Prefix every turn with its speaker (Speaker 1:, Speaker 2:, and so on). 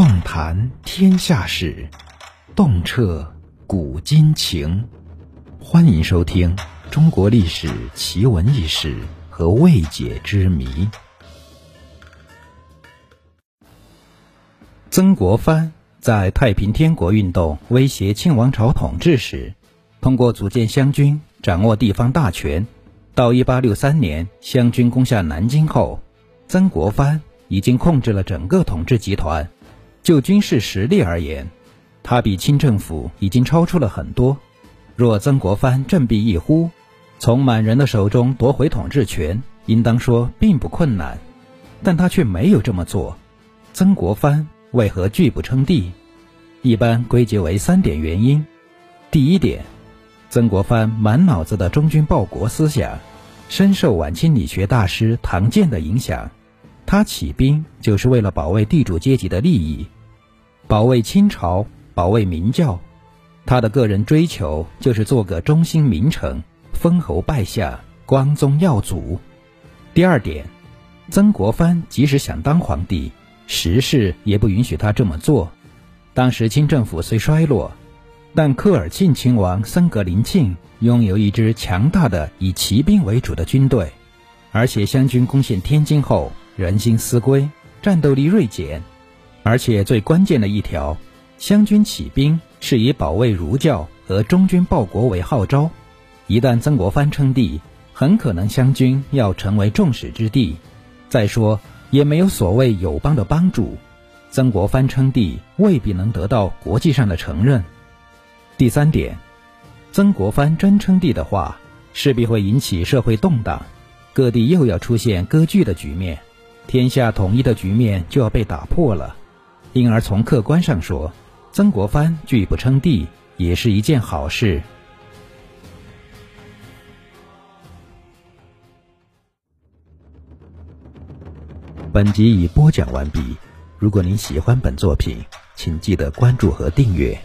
Speaker 1: 纵谈天下事，洞彻古今情。欢迎收听《中国历史奇闻异事和未解之谜》。曾国藩在太平天国运动威胁清王朝统治时，通过组建湘军，掌握地方大权。到一八六三年，湘军攻下南京后，曾国藩已经控制了整个统治集团。就军事实力而言，他比清政府已经超出了很多。若曾国藩振臂一呼，从满人的手中夺回统治权，应当说并不困难。但他却没有这么做。曾国藩为何拒不称帝？一般归结为三点原因。第一点，曾国藩满脑子的忠君报国思想，深受晚清理学大师唐建的影响。他起兵就是为了保卫地主阶级的利益，保卫清朝，保卫明教。他的个人追求就是做个忠心名臣，封侯拜相，光宗耀祖。第二点，曾国藩即使想当皇帝，时势也不允许他这么做。当时清政府虽衰落，但科尔沁亲王森格林沁拥有一支强大的以骑兵为主的军队，而且湘军攻陷天津后。人心思归，战斗力锐减，而且最关键的一条，湘军起兵是以保卫儒教和忠君报国为号召。一旦曾国藩称帝，很可能湘军要成为众矢之的。再说，也没有所谓友邦的帮助，曾国藩称帝未必能得到国际上的承认。第三点，曾国藩真称帝的话，势必会引起社会动荡，各地又要出现割据的局面。天下统一的局面就要被打破了，因而从客观上说，曾国藩拒不称帝也是一件好事。本集已播讲完毕，如果您喜欢本作品，请记得关注和订阅。